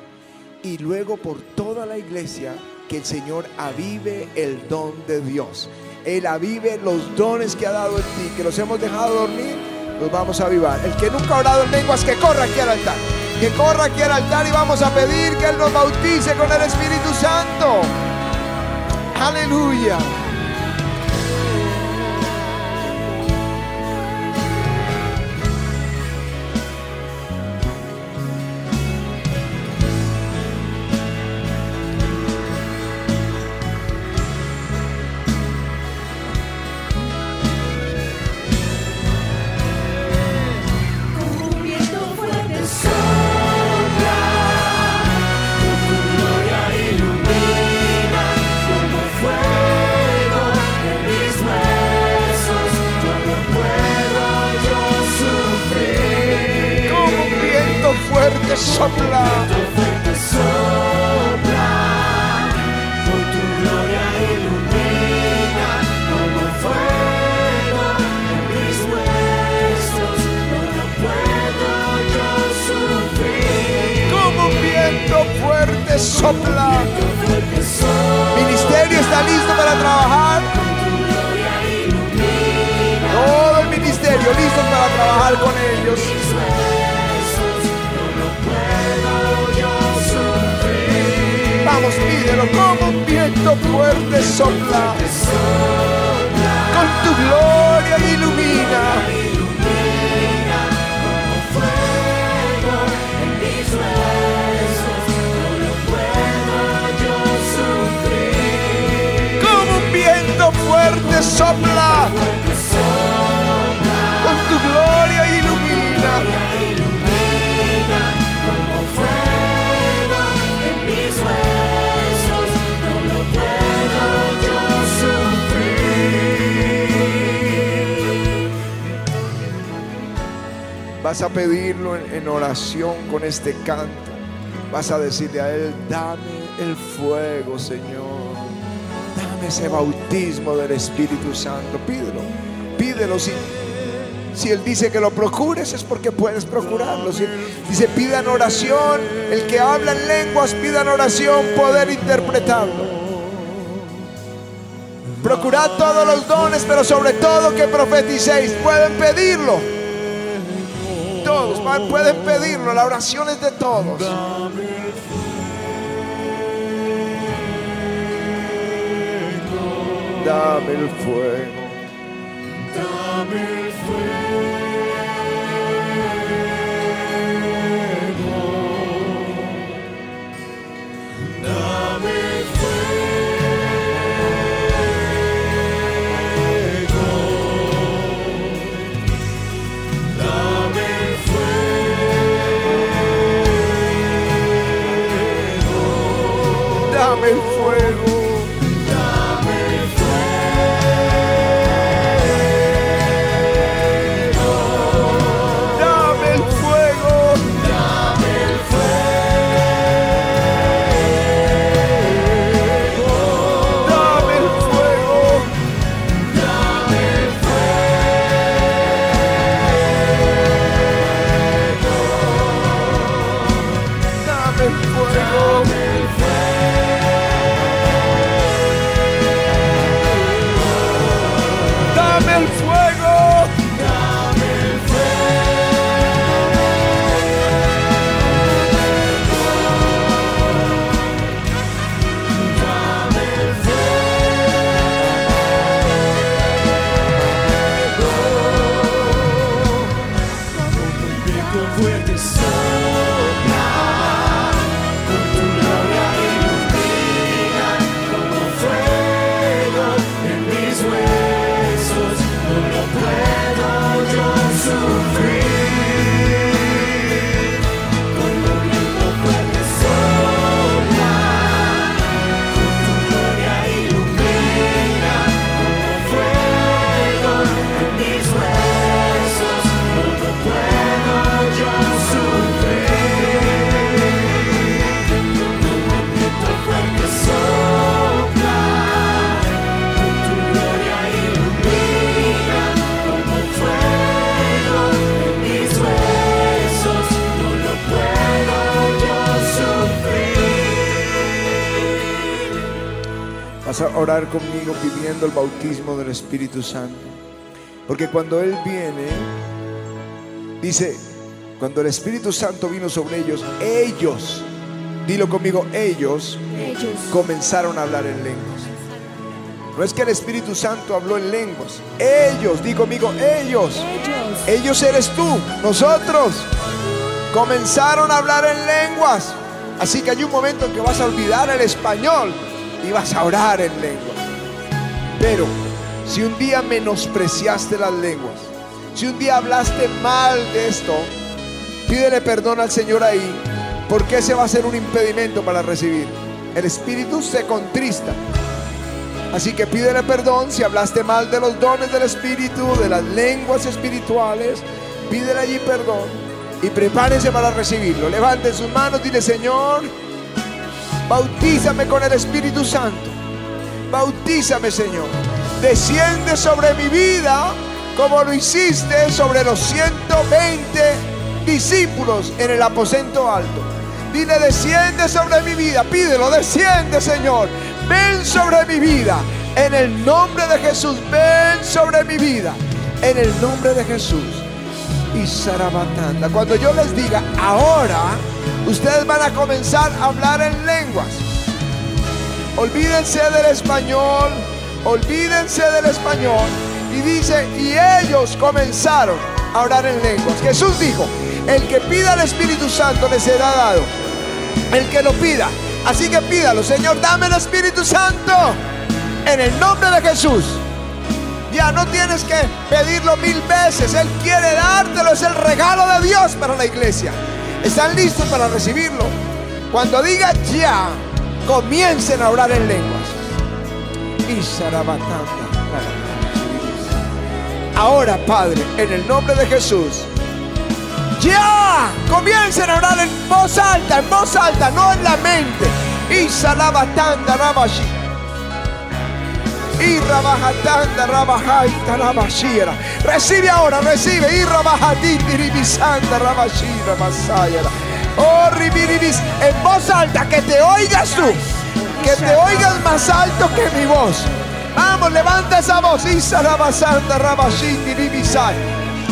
A: Y luego por toda la iglesia, que el Señor avive el don de Dios. Él avive los dones que ha dado en ti, que los hemos dejado dormir, los vamos a avivar. El que nunca ha orado en lenguas, que corra aquí al altar. Que corra aquí al altar y vamos a pedir que Él nos bautice con el Espíritu Santo. Aleluya. Sopla. Ministerio está listo para trabajar. Todo el ministerio listo para trabajar con ellos. Vamos, pídelo como un viento fuerte sopla. Con tu gloria ilumina. Sopla. Con tu gloria ilumina. Vas a pedirlo en, oración con este canto. Vas a decirle a Él, dame el fuego, Señor. Ese bautismo del Espíritu Santo. Pídelo, pídelo. Si, si Él dice que lo procures es porque puedes procurarlo. Si dice, pida en oración. El que habla en lenguas, pida en oración poder interpretarlo. Procurad todos los dones, pero sobre todo que profeticéis. Pueden pedirlo todos, pueden pedirlo, la oración es de todos. Dame el fuego. A orar conmigo pidiendo el bautismo del Espíritu Santo. Porque cuando Él viene, dice, cuando el Espíritu Santo vino sobre ellos, ellos, dilo conmigo, ellos
B: Ellos.
A: comenzaron a hablar en lenguas. No es que el Espíritu Santo habló en lenguas. Ellos, di conmigo, ellos.
B: Ellos.
A: Ellos eres tú, nosotros. Comenzaron a hablar en lenguas. Así que hay un momento en que vas a olvidar el español y vas a orar en lenguas. Pero si un día menospreciaste las lenguas, si un día hablaste mal de esto, pídele perdón al Señor ahí, porque ese va a ser un impedimento para recibir. El Espíritu se contrista. Así que pídele perdón si hablaste mal de los dones del Espíritu, de las lenguas espirituales. Pídele allí perdón y prepárese para recibirlo. Levante sus manos, dile Señor, bautízame con el Espíritu Santo. Bautízame, Señor. Desciende sobre mi vida como lo hiciste sobre los 120 discípulos en el aposento alto. Dile, desciende sobre mi vida. Pídelo, desciende, Señor. Ven sobre mi vida. En el nombre de Jesús, ven sobre mi vida. En el nombre de Jesús. Y Sarabatanda. Cuando yo les diga ahora, ustedes van a comenzar a hablar en lenguas. Olvídense del español, olvídense del español. Y dice, y ellos comenzaron a orar en lenguas. Jesús dijo, el que pida al Espíritu Santo le será dado. El que lo pida. Así que pídalo, Señor, dame el Espíritu Santo. En el nombre de Jesús. Ya no tienes que pedirlo mil veces. Él quiere dártelo. Es el regalo de Dios para la iglesia. ¿Están listos para recibirlo? Cuando diga ya, comiencen a orar en lenguas. Ahora, Padre, en el nombre de Jesús, ya comiencen a orar en voz alta, en voz alta, no en la mente. Y Salabatanda Rabashi. Recibe ahora, recibe. Rabashira. Oh. En voz alta, que te oigas tú. Que te oigas más alto que mi voz. Vamos, levanta esa voz.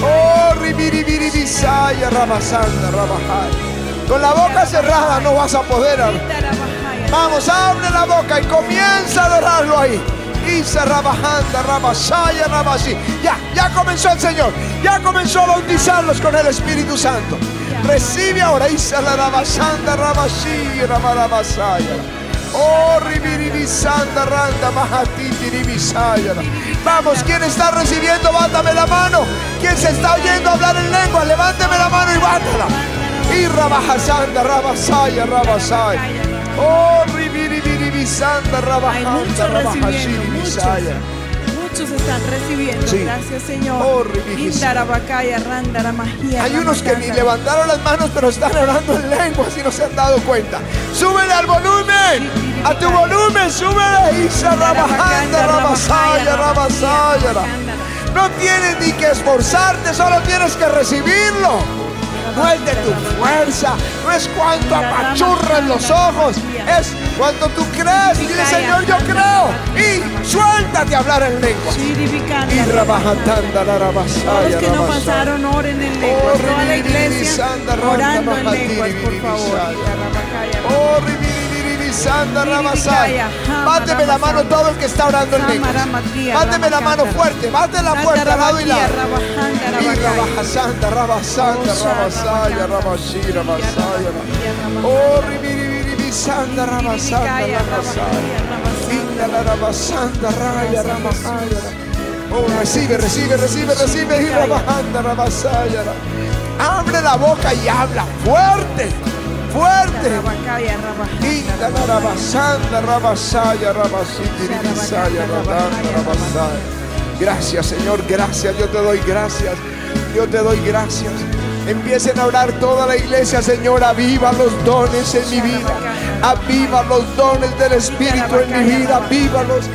A: Oh, Rabasanda Rabajai. Con la boca cerrada no vas a poder. Vamos, abre la boca y comienza a adorarlo ahí. Isa Rabajanda, Rabashaya, Rabashi. Ya, ya comenzó el Señor. Ya comenzó a bautizarlos con el Espíritu Santo. Recibe ahora Isa la Rabashanda, Rabashi, Rabarabasaya. Oh, Ribiribisanda, Randa, Mahatiti, Ribisaya. Vamos, ¿quién está recibiendo? Bátame la mano. ¿Quién se está oyendo hablar en lengua? Levánteme la mano y bátala. Y Rabajasanda, Rabasaya, Rabasaya. Oh, Ribiribiribisanda,
B: Hay muchos recibiendo, muchos. Muchos están recibiendo.
A: Sí.
B: Gracias, Señor.
A: Oh, Hay unos que ni levantaron las manos, pero están orando en lenguas y no se han dado cuenta. ¡Súbele al volumen! ¡A tu volumen! ¡Súbele! Isa Rabajanda, Rabasaya, Rabasaya. No tienes ni que esforzarte, solo tienes que recibirlo. No es de tu fuerza, no es cuanto apachurran los ojos, es cuando tú crees y dices, Señor, yo creo. Y suéltate a hablar en.
B: Chiribicanda,
A: Y.
B: Rabajanda, Todos
A: Rabasaya,
B: los que no pasaron, oren en lenguas.
A: Oh,
B: Toda la iglesia orando en lenguas, por favor.
A: Oh, Báteme la mano todo el que está orando en
B: ramatía,
A: Báteme la mano fuerte, bate la fuerte al lado y lado. Rabasanda,
B: Oh,
A: Rabasaya, Oh, ribiribiribisanda, Rabasaya. Raya, Rabasaya. Oh, recibe, recibe, recibe, recibe. Y Rabajanda, Rabasaya. Abre la boca y habla fuerte, fuerte. Gracias, Señor, gracias. Yo te doy gracias. Yo te doy gracias. Empiecen a orar toda la iglesia, Señor. Aviva los dones en mi vida. Aviva los dones del Espíritu en mi vida. Avívalos.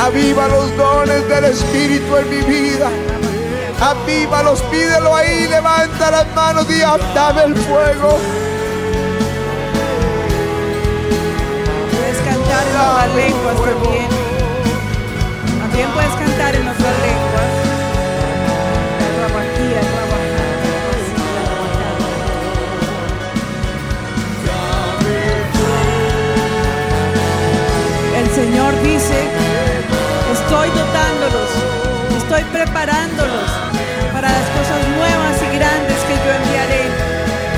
A: Aviva los dones del Espíritu en mi vida. Avívalos, pídelo ahí, levanta las manos y dame el fuego.
B: nuevas lenguas también. También puedes cantar en otras lenguas. El Señor dice, estoy dotándolos, estoy preparándolos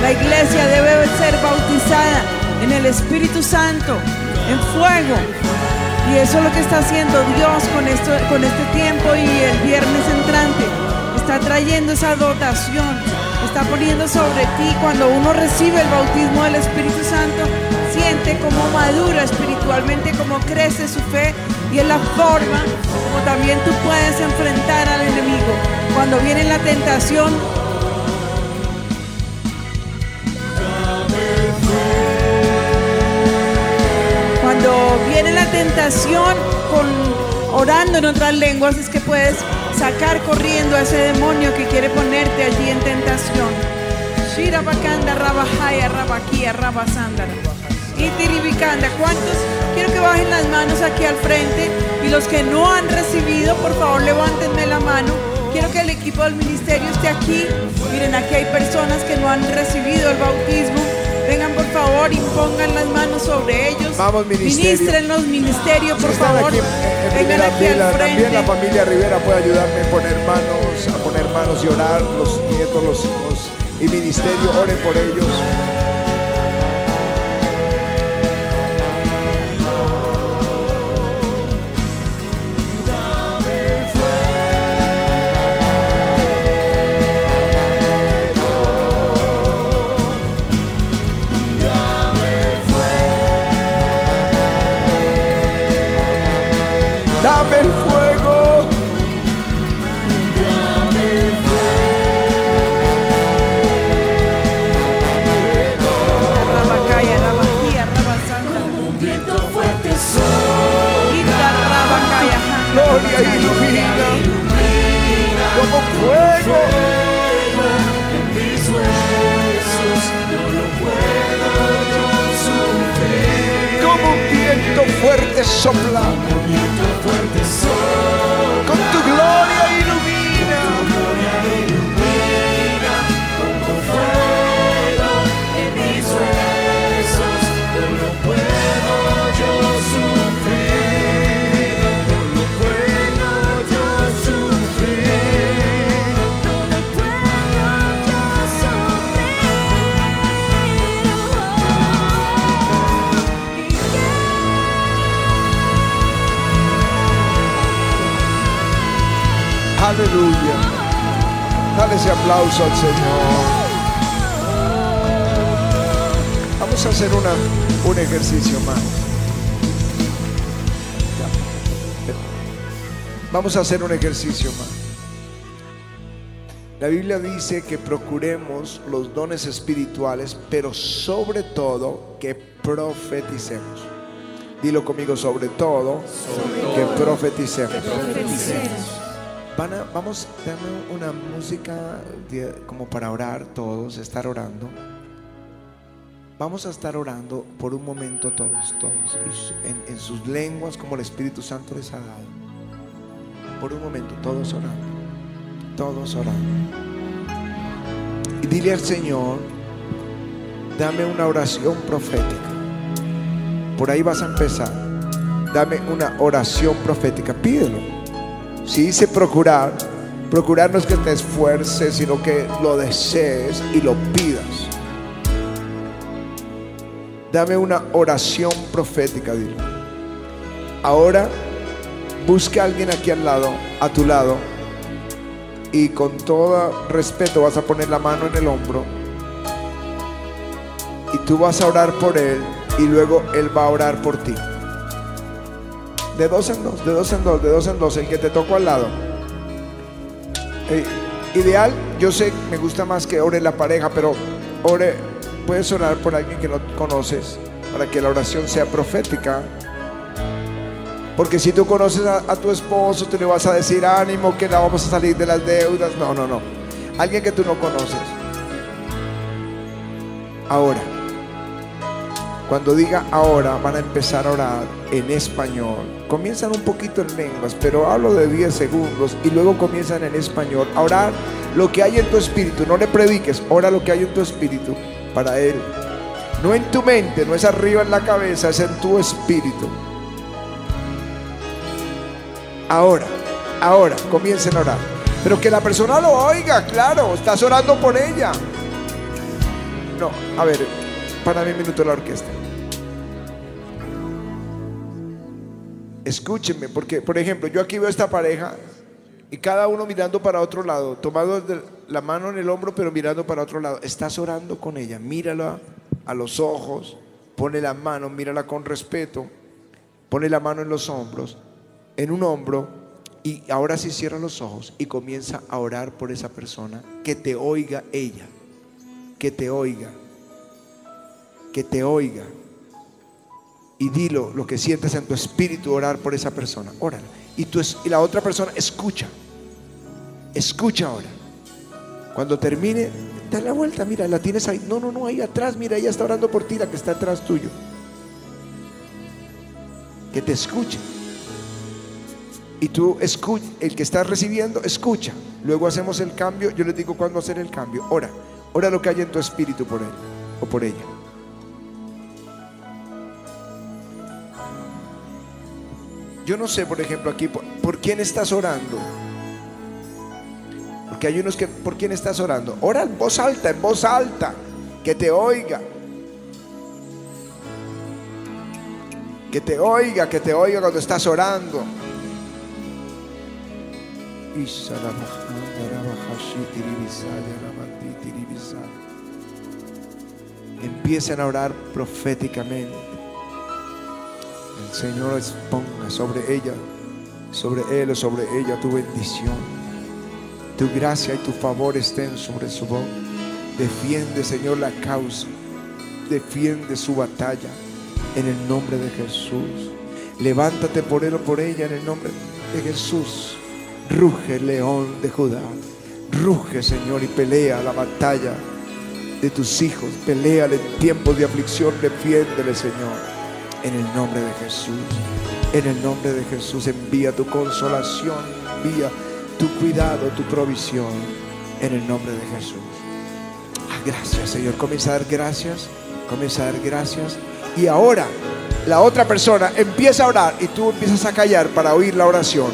B: La iglesia debe ser bautizada en el Espíritu Santo, en fuego. Y eso es lo que está haciendo Dios con, esto, con este tiempo y el viernes entrante. Está trayendo esa dotación, está poniendo sobre ti cuando uno recibe el bautismo del Espíritu Santo, siente cómo madura espiritualmente, cómo crece su fe y es la forma como también tú puedes enfrentar al enemigo. Cuando viene la tentación, viene la tentación con orando en otras lenguas es que puedes sacar corriendo a ese demonio que quiere ponerte allí en tentación. Shira bakanda rabajaya rabaquía. Y. ¿Cuántos? Quiero que bajen las manos aquí al frente y los que no han recibido, por favor, levántenme la mano. Quiero que el equipo del ministerio esté aquí. Miren, aquí hay personas que no han recibido el bautismo. Vengan por favor y pongan las manos sobre ellos.
A: Vamos, ministerio.
B: Ministren los ministerios, por
A: están
B: favor.
A: aquí en- en
B: Vengan aquí al
A: fila, también la
B: frente.
A: familia Rivera puede ayudarme a poner manos, a poner manos y orar, los nietos, los hijos y ministerio, oren por ellos. Dame el fuego.
B: Rabacaya, rabajía, rabasanda.
C: Un viento fuerte sopla
A: Gloria ilumina como fuego.
C: en mis huesos, no lo puedo yo sufrir.
A: Como un viento fuerte sopla. Aleluya. Dale ese aplauso al Señor. Vamos a hacer una, un ejercicio más. Vamos a hacer un ejercicio más. La Biblia dice que procuremos los dones espirituales, pero sobre todo que profeticemos. Dilo conmigo, sobre todo, que profeticemos. Van a- vamos, una música como para orar todos, estar orando. Vamos a estar orando por un momento todos, todos, en, en sus lenguas como el Espíritu Santo les ha dado. Por un momento, todos orando, todos orando. Y dile al Señor, dame una oración profética. Por ahí vas a empezar. Dame una oración profética, pídelo. Si dice procurar, procurar no es que te esfuerces, sino que lo desees y lo pidas. Dame una oración profética, dile. Ahora busca a alguien aquí al lado, a tu lado, y con todo respeto vas a poner la mano en el hombro y tú vas a orar por él y luego él va a orar por ti. De dos en dos, de dos en dos, de dos en dos, el que te tocó al lado. Eh, ideal, yo sé, me gusta más que ore la pareja, pero ore, puedes orar por alguien que no conoces para que la oración sea profética. Porque si tú conoces a, a tu esposo, tú le vas a decir ánimo, que la vamos a salir de las deudas. No, no, no. Alguien que tú no conoces. Ahora, Cuando diga ahora, van a empezar a orar en español. Comienzan un poquito en lenguas, pero hablo de 10 segundos y luego comienzan en español orar lo que hay en tu espíritu. No le prediques, ora lo que hay en tu espíritu para Él. No en tu mente, no es arriba en la cabeza, es en tu espíritu. Ahora, ahora, comiencen a orar. Pero que la persona lo oiga, claro, estás orando por ella. No, a ver, para un minuto la orquesta. Escúchenme, porque, por ejemplo, yo aquí veo esta pareja y cada uno mirando para otro lado, tomado de la mano en el hombro, pero mirando para otro lado. Estás orando con ella, mírala a los ojos, pone la mano, mírala con respeto, pone la mano en los hombros, en un hombro, y ahora sí cierra los ojos y comienza a orar por esa persona, que te oiga ella, que te oiga, que te oiga. Y dilo lo que sientes en tu espíritu, orar por esa persona, óralo. Y, tú y la otra persona escucha, escucha ahora. Cuando termine, da la vuelta, mira, la tienes ahí. No, no, no, ahí atrás, mira, ella está orando por ti, la que está atrás tuyo. Que te escuche. Y tú escucha, el que está recibiendo, escucha. Luego hacemos el cambio. Yo les digo cuándo hacer el cambio. Ora, ora lo que hay en tu espíritu por él o por ella. Yo no sé, por ejemplo, aquí, por, ¿por quién estás orando? Porque hay unos que, ¿por quién estás orando? Ora en voz alta, en voz alta, que te oiga. Que te oiga, que te oiga cuando estás orando. Empiecen a orar proféticamente. Señor ponga sobre ella, sobre él o sobre ella tu bendición. Tu gracia y tu favor estén sobre su boca. Defiende, Señor, la causa. Defiende su batalla en el nombre de Jesús. Levántate por él o por ella en el nombre de Jesús. Ruge, león de Judá. Ruge, Señor, y pelea la batalla de tus hijos. Pelea en tiempos de aflicción. Defiéndele, Señor. En el nombre de Jesús. En el nombre de Jesús envía tu consolación. Envía tu cuidado, tu provisión. En el nombre de Jesús. Ah, gracias, Señor. Comienza a dar gracias. Comienza a dar gracias. Y ahora la otra persona empieza a orar y tú empiezas a callar para oír la oración.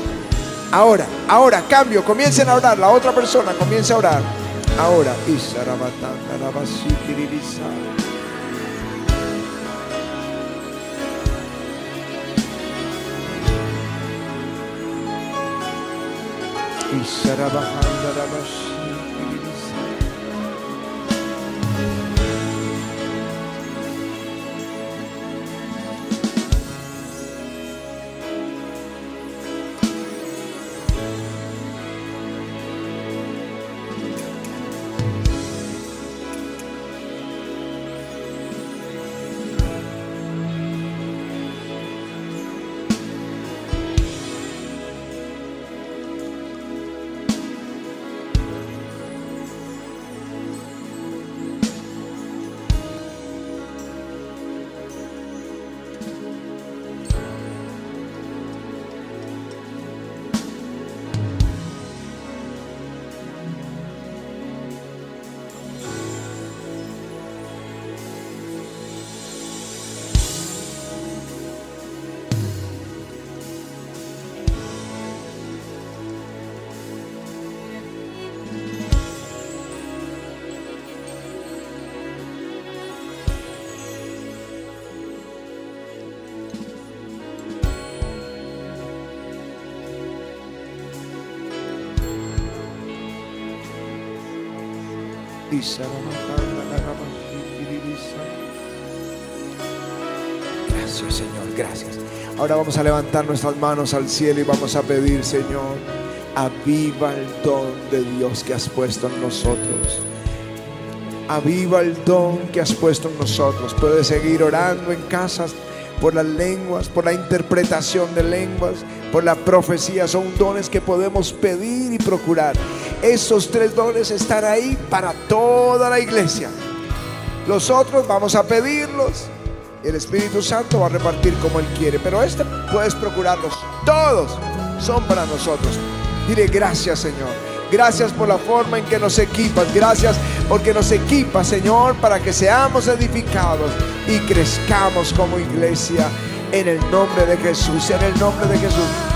A: Ahora, ahora, cambio, comiencen a orar. La otra persona comienza a orar. Ahora. Isarabatanda, Sarabahanda Rabash. Gracias, Señor, gracias. Ahora vamos a levantar nuestras manos al cielo y vamos a pedir, Señor, aviva el don de Dios que has puesto en nosotros. Aviva el don que has puesto en nosotros. Puedes seguir orando en casas por las lenguas, por la interpretación de lenguas, por la profecía. Son dones que podemos pedir y procurar. Esos tres dones están ahí para toda la iglesia. Los otros vamos a pedirlos El Espíritu Santo va a repartir como Él quiere. Pero este puedes procurarlos. Todos son para nosotros. Dile gracias, Señor. Gracias por la forma en que nos equipas. Gracias porque nos equipas, Señor, para que seamos edificados y crezcamos como iglesia. En el nombre de Jesús. En el nombre de Jesús.